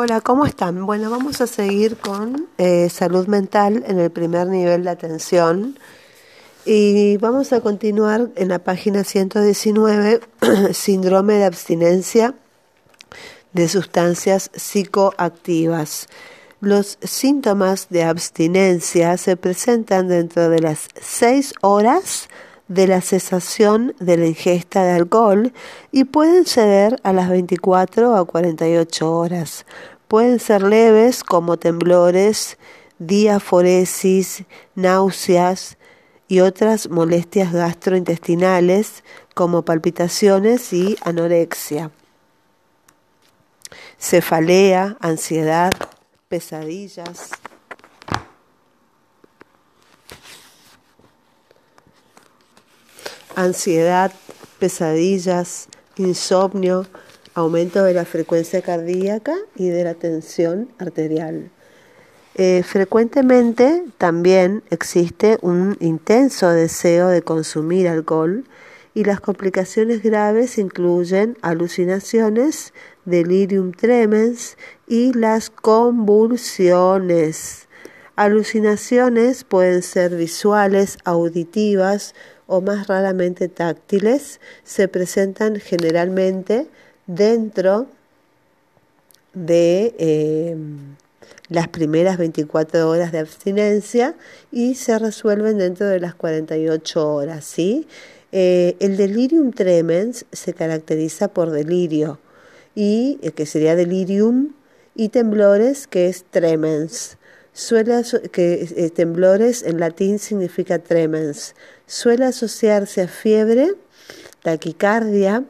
Hola, ¿cómo están? Bueno, vamos a seguir con eh, salud mental en el primer nivel de atención y vamos a continuar en la página 119, síndrome de abstinencia de sustancias psicoactivas. Los síntomas de abstinencia se presentan dentro de las seis horas de la cesación de la ingesta de alcohol y pueden ceder a las 24 a 48 horas. Pueden ser leves como temblores, diaforesis, náuseas y otras molestias gastrointestinales como palpitaciones y anorexia. Cefalea, ansiedad, pesadillas, ansiedad, pesadillas, insomnio, aumento de la frecuencia cardíaca y de la tensión arterial. Eh, frecuentemente también existe un intenso deseo de consumir alcohol y las complicaciones graves incluyen alucinaciones, delirium tremens y las convulsiones. Alucinaciones pueden ser visuales, auditivas o más raramente táctiles se presentan generalmente dentro de em, las primeras 24 horas de abstinencia y se resuelven dentro de las 48 horas. ¿sí? Eh, el delirium tremens se caracteriza por delirio y eh, que sería delirium y temblores que es tremens. Suele que eh, temblores en latín significa tremens. Suele asociarse a fiebre, taquicardia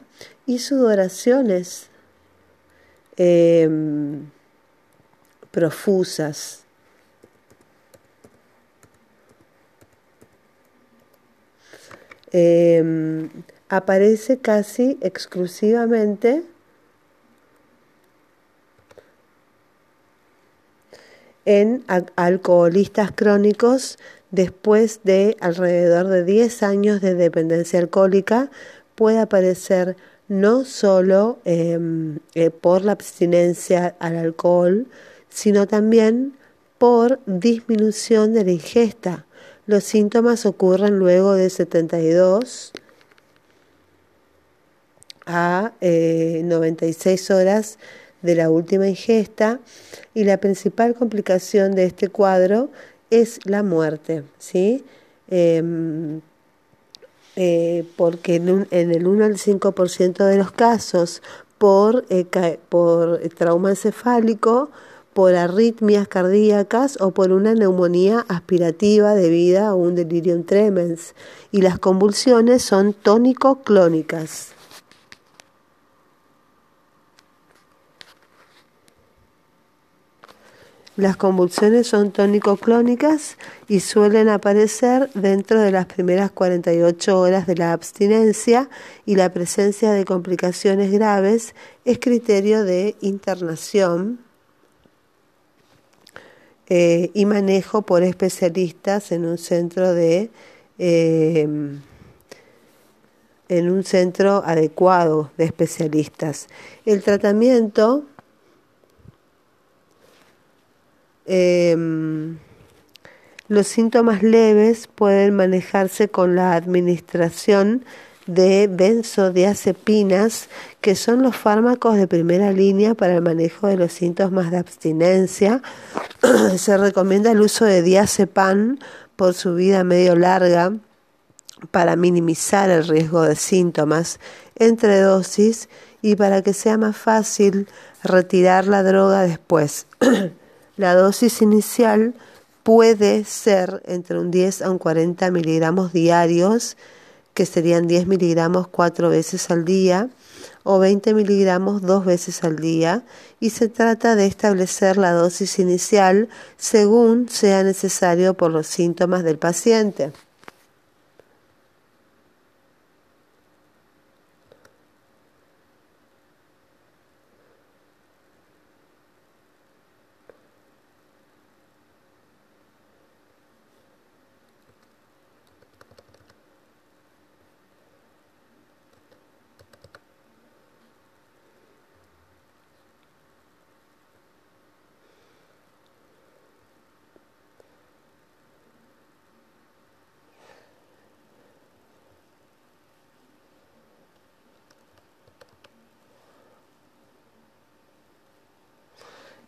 y sudoraciones em, profusas. Em, aparece casi exclusivamente en alcoholistas crónicos después de alrededor de 10 años de dependencia alcohólica puede aparecer no solo em, eh, por la abstinencia al alcohol, sino también por disminución de la ingesta. Los síntomas ocurren luego de 72 a 96 eh, horas de la última ingesta y la principal complicación de este cuadro es la muerte, ¿sí? Em, eh, porque en, el 1 al 5% de los casos por, eh, por trauma encefálico, por arritmias cardíacas o por una neumonía aspirativa debida a un delirium tremens. Y las convulsiones son tónico-clónicas. Las convulsiones son tónico-clónicas y suelen aparecer dentro de las primeras 48 horas de la abstinencia y la presencia de complicaciones graves es criterio de internación eh, y manejo por especialistas en un centro de em, en un centro adecuado de especialistas. El tratamiento Em, los síntomas leves pueden manejarse con la administración de benzodiazepinas, que son los fármacos de primera línea para el manejo de los síntomas de abstinencia. Se recomienda el uso de diazepam por su vida medio larga para minimizar el riesgo de síntomas entre dosis y para que sea más fácil retirar la droga después. La dosis inicial puede ser entre un 10 a un 40 miligramos diarios, que serían 10 miligramos cuatro veces al día o 20 miligramos dos veces al día y se trata de establecer la dosis inicial según sea necesario por los síntomas del paciente.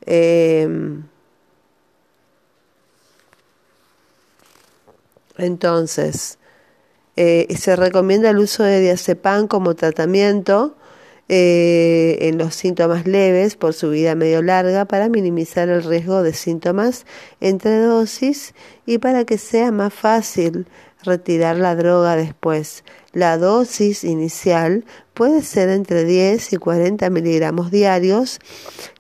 Em, entonces, eh, se recomienda el uso de diazepam como tratamiento eh, en los síntomas leves por su vida medio larga para minimizar el riesgo de síntomas entre dosis y para que sea más fácil retirar la droga después. La dosis inicial puede ser entre 10 y 40 miligramos diarios,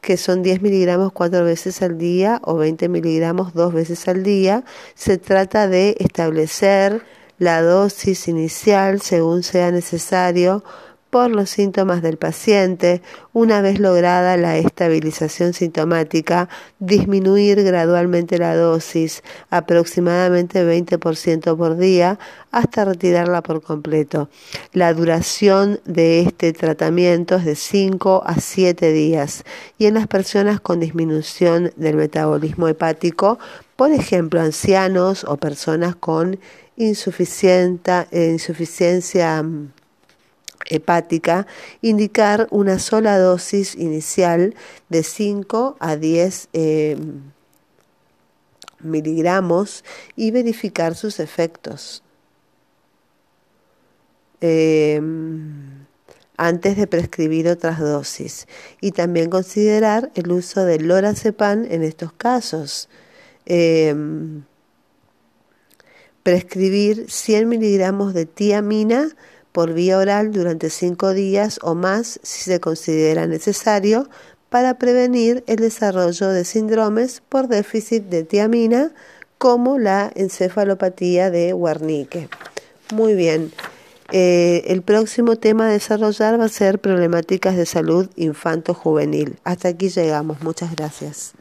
que son 10 miligramos cuatro veces al día o 20 miligramos dos veces al día. Se trata de establecer la dosis inicial según sea necesario por los síntomas del paciente, una vez lograda la estabilización sintomática, disminuir gradualmente la dosis, aproximadamente 20% por día, hasta retirarla por completo. La duración de este tratamiento es de 5 a 7 días y en las personas con disminución del metabolismo hepático, por ejemplo, ancianos o personas con insuficiencia mm, hepática, indicar una sola dosis inicial de 5 a 10 eh, miligramos y verificar sus efectos. Em, antes de prescribir otras dosis y también considerar el uso del lorazepam en estos casos. Em, prescribir 100 miligramos de tiamina por vía oral durante cinco días o más si se considera necesario para prevenir el desarrollo de síndromes por déficit de tiamina como la encefalopatía de Wernicke. Muy bien. Eh, el próximo tema a desarrollar va a ser problemáticas de salud infanto-juvenil. Hasta aquí llegamos. Muchas gracias.